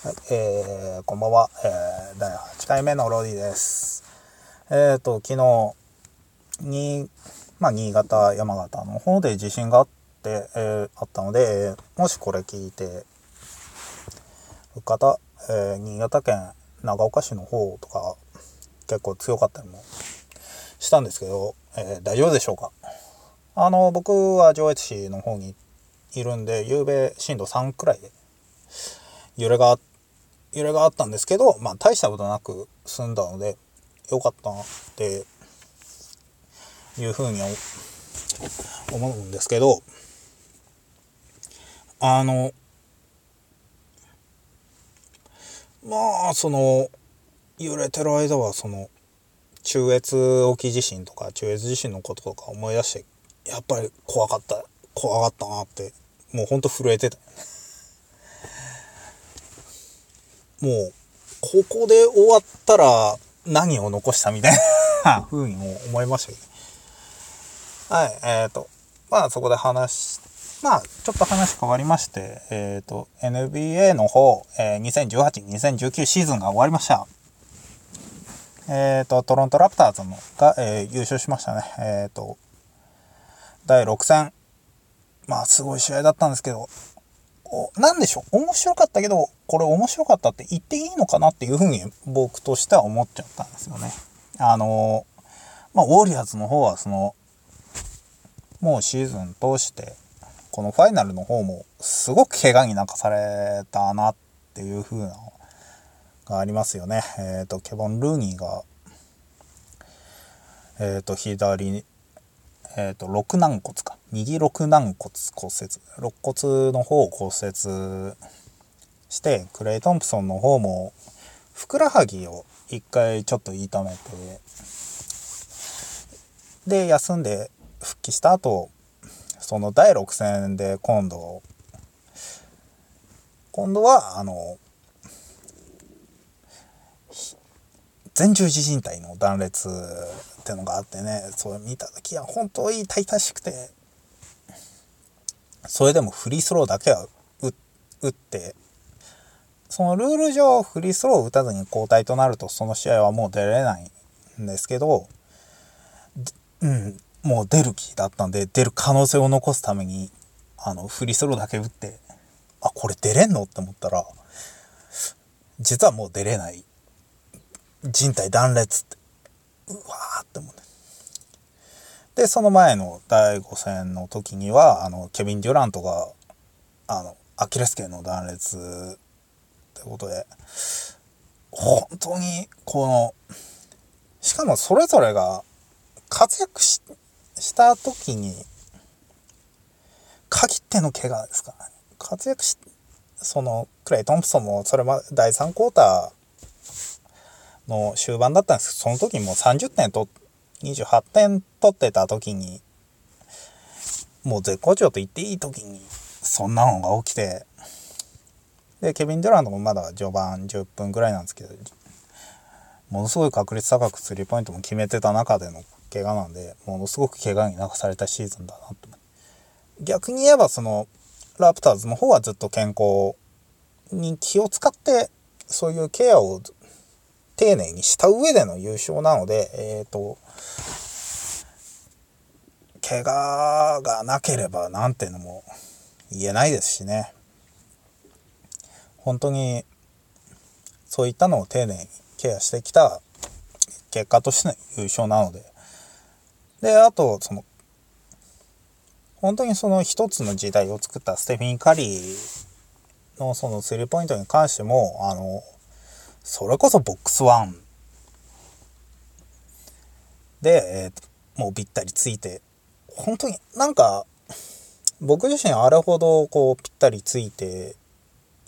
はい、えー、こんばんは、えー、第8回目のロディです。えっ、ー、と、昨日に、まあ、新潟、山形の方で地震があって、えー、あったので、もしこれ聞いてる方、えー、新潟県長岡市の方とか、結構強かったりもしたんですけど、えー、大丈夫でしょうか？あの、僕は上越市の方にいるんで、夕べ震度3くらいで揺れがあっ揺れがあったんですけど、まあ大したことなく済んだので、よかったなっていうふうに思うんですけど、あの、まあ、その、揺れてる間は、その、中越沖地震とか、中越地震のこととか思い出して、やっぱり怖かった、怖かったなって、もうほんと震えてた。もう、ここで終わったら何を残したみたいな風にも思いましたけど。はい、えっ、ー、と、まあそこで話、まあちょっと話変わりまして、えっ、ー、と、NBA の方、えー、2018、2019シーズンが終わりました。えっ、ー、と、トロントラプターズのが、え、優勝しましたね。えっ、と、第6戦。まあすごい試合だったんですけど、なんでしょう、面白かったけど、これ面白かったって言っていいのかなっていうふうに僕としては思っちゃったんですよね。あの、まあ、ウォリアーズの方はその、もうシーズン通して、このファイナルの方もすごく怪我に泣かされたなっていう風なのがありますよね。えっ、ー、と、ケボン・ルーニーが、えっ、ー、と、左えっ、ー、と、肋軟骨か。右肋軟骨骨折。肋骨の方を骨折して、クレイ・トンプソンの方も、ふくらはぎを一回ちょっと痛めて、で、休んで復帰した後、その第6戦で今度、今度は、あの、前十字靭帯の断裂ってのがあってねそれ見た時は本当に痛々しくてそれでもフリースローだけは打ってそのルール上フリースローを打たずに交代となるとその試合はもう出れないんですけどうんもう出る気だったんで出る可能性を残すためにあのフリースローだけ打ってあこれ出れんの？って思ったら実はもう出れない。人体断裂ってうわーって思うね。ででその前の第5戦の時にはあのケビン・デュラントがあのアキレス腱の断裂ってことで本当にこのしかもそれぞれが活躍した時に限っての怪我ですかね。活躍しそのクレイ・トンプソンもそれまで第3クォーターの終盤だったんですけど、その時もう30点と、28点取ってた時に、もう絶好調と言っていい時に、そんなのが起きて、で、ケビン・デュラントもまだ序盤10分ぐらいなんですけど、ものすごい確率高くスリーポイントも決めてた中での怪我なんで、ものすごく怪我に泣かされたシーズンだなと。逆に言えば、その、ラプターズの方はずっと健康に気を使って、そういうケアを丁寧にした上での優勝なので、えっ、ー、と、怪我がなければなんていうのも言えないですしね。本当に、そういったのを丁寧にケアしてきた結果としての優勝なので。で、あと、その、本当にその一つの時代を作ったステフィン・カリーのそのスリーポイントに関しても、あの、それこそボックス1で、えー、もうぴったりついて、本当になんか、僕自身あれほどこうぴったりついて、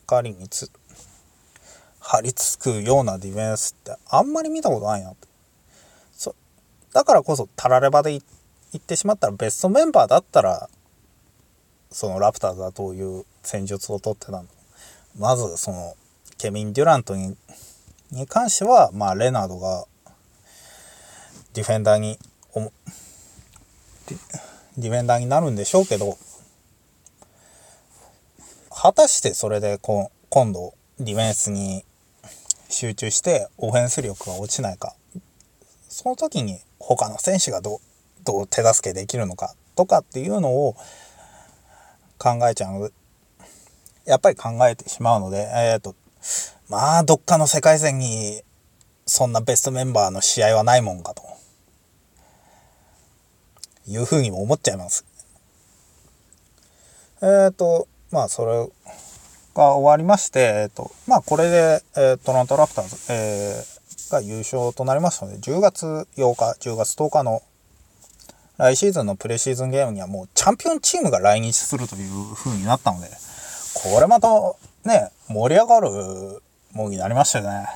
代わりにつ、張り付くようなディフェンスってあんまり見たことないなって。そだからこそタラレバで行ってしまったらベストメンバーだったら、そのラプターズはどういう戦術をとってたの。まずそのケビン・デュラントにに関しては、まあ、レナードがディフェンダーにディフェンダーになるんでしょうけど果たしてそれでこ今度ディフェンスに集中してオフェンス力が落ちないかその時に他の選手がどうどう手助けできるのかとかっていうのを考えちゃうやっぱり考えてしまうのでえっ、ー、とまあどっかの世界戦にそんなベストメンバーの試合はないもんかというふうにも思っちゃいます。えっ、ー、とまあそれが終わりまして、えっ、ー、とまあこれで、えー、トロントラプターズ、えー、が優勝となりましたので10月8日10月10日の来シーズンのプレシーズンゲームにはもうチャンピオンチームが来日するという風になったのでこれまたね盛り上がるものになりましたよね。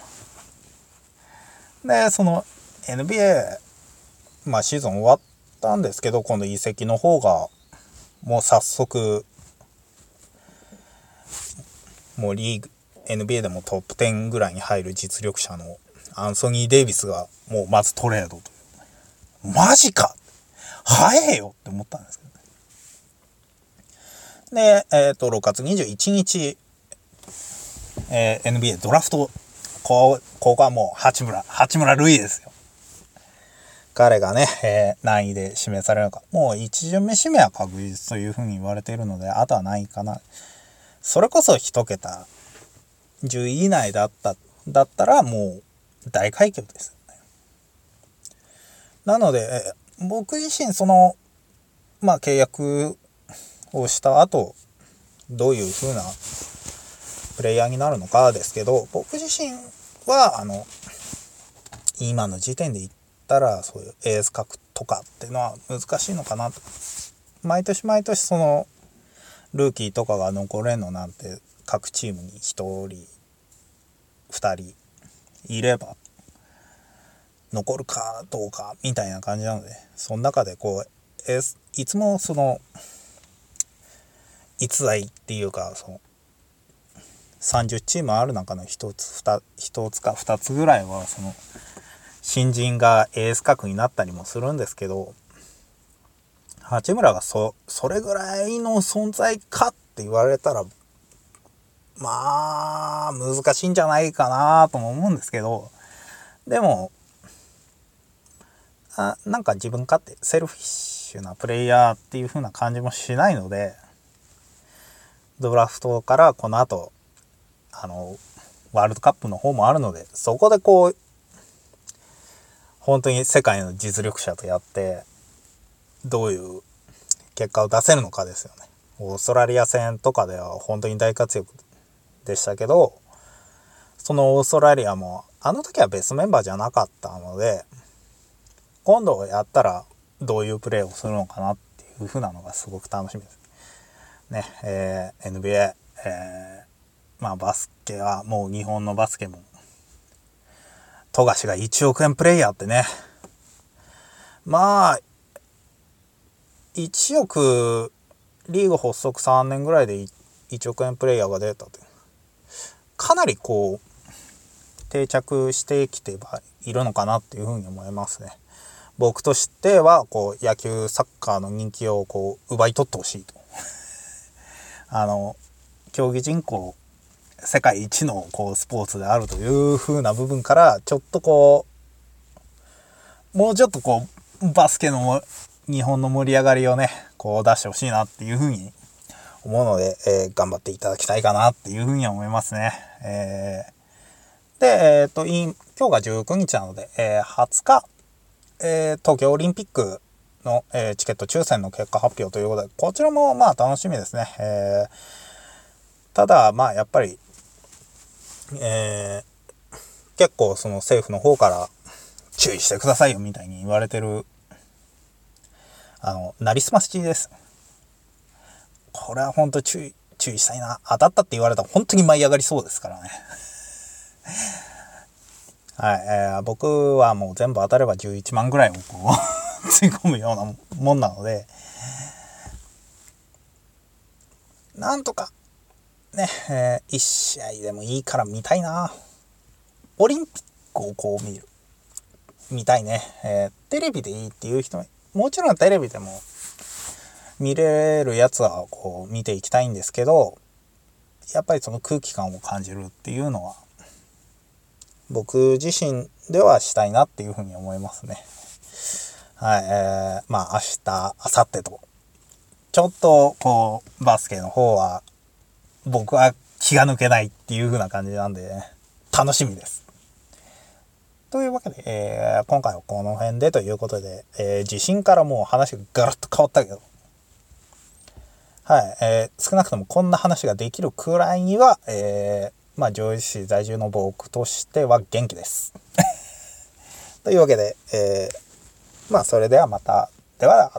で、その NBA、まあシーズン終わったんですけど、今度移籍の方が、もう早速、もうリーグ、NBA でもトップ10ぐらいに入る実力者のアンソニー・デイビスがもうまずトレードと。マジか早えよって思ったんですけどね。で、えっ、ー、と、6月21日、えー、NBA ドラフト、こう、ここはもう八村、八村塁ですよ。彼がね、えー、何位で指名されるのか。もう1巡目指名は確実というふうに言われているので、あとは何位かな。それこそ1桁、10位以内だった、だったらもう大快挙ですね。なので、僕自身その、まあ契約をした後、どういうふうなプレイヤーになるのかですけど、僕自身は、あの、今の時点で言ったら、そういうエース格とかっていうのは難しいのかなと。毎年毎年その、ルーキーとかが残れんのなんて、各チームに1人、2人いれば、残るかどうかみたいな感じなので、その中でこう、エース、いつもその、逸材っていうか、その、30チームある中の1つ 2, 1つか2つぐらいはその新人がエース格になったりもするんですけど八村がそそれぐらいの存在かって言われたらまあ難しいんじゃないかなとも思うんですけどでもあなんか自分勝手セルフィッシュなプレイヤーっていう風な感じもしないのでドラフトからこの後あの、ワールドカップの方もあるので、そこでこう、本当に世界の実力者とやって、どういう結果を出せるのかですよね。オーストラリア戦とかでは本当に大活躍でしたけど、そのオーストラリアも、あの時はベストメンバーじゃなかったので、今度やったらどういうプレーをするのかなっていう風なのがすごく楽しみです。ね、えー、NBA、えーまあバスケはもう日本のバスケも、富樫が1億円プレイヤーってね、まあ、1億、リーグ発足3年ぐらいで1億円プレイヤーが出たという。かなりこう、定着してきてはいるのかなっていうふうに思いますね。僕としては、こう、野球、サッカーの人気をこう、奪い取ってほしいと。あの、競技人口世界一のこうスポーツであるという風な部分からちょっとこうもうちょっとこうバスケの日本の盛り上がりをねこう出してほしいなっていう風に思うので、えー、頑張っていただきたいかなっていう風には思いますね。えー、で、えっ、ー、と今日が19日なので、え20日、え東京オリンピックの、えチケット抽選の結果発表ということでこちらもまあ楽しみですね。えただまあやっぱりえー、結構その政府の方から注意してくださいよみたいに言われてる、あの、なりすましです。これは本当注意、注意したいな。当たったって言われたら本当に舞い上がりそうですからね。はい、えー、僕はもう全部当たれば11万ぐらいをこう つい込むようなもんなので、なんとかね、えー、1試合でもいいから見たいな。オリンピックをこう見る。見たいね。えー、テレビでいいっていう人も、もちろんテレビでも見れるやつはこう見ていきたいんですけど、やっぱりその空気感を感じるっていうのは、僕自身ではしたいなっていうふうに思いますね。はい、えー、まあ明日、明後日と、ちょっとこう、バスケの方は、僕は気が抜けないっていう風な感じなんで、ね楽しみです。というわけで、えー、今回はこの辺でということで、えー、地震からもう話がガラッと変わったけど、はい、えー、少なくともこんな話ができるくらいには、えー、まあ、上位市在住の僕としては元気です。というわけで、えー、まあ、それではまた。では、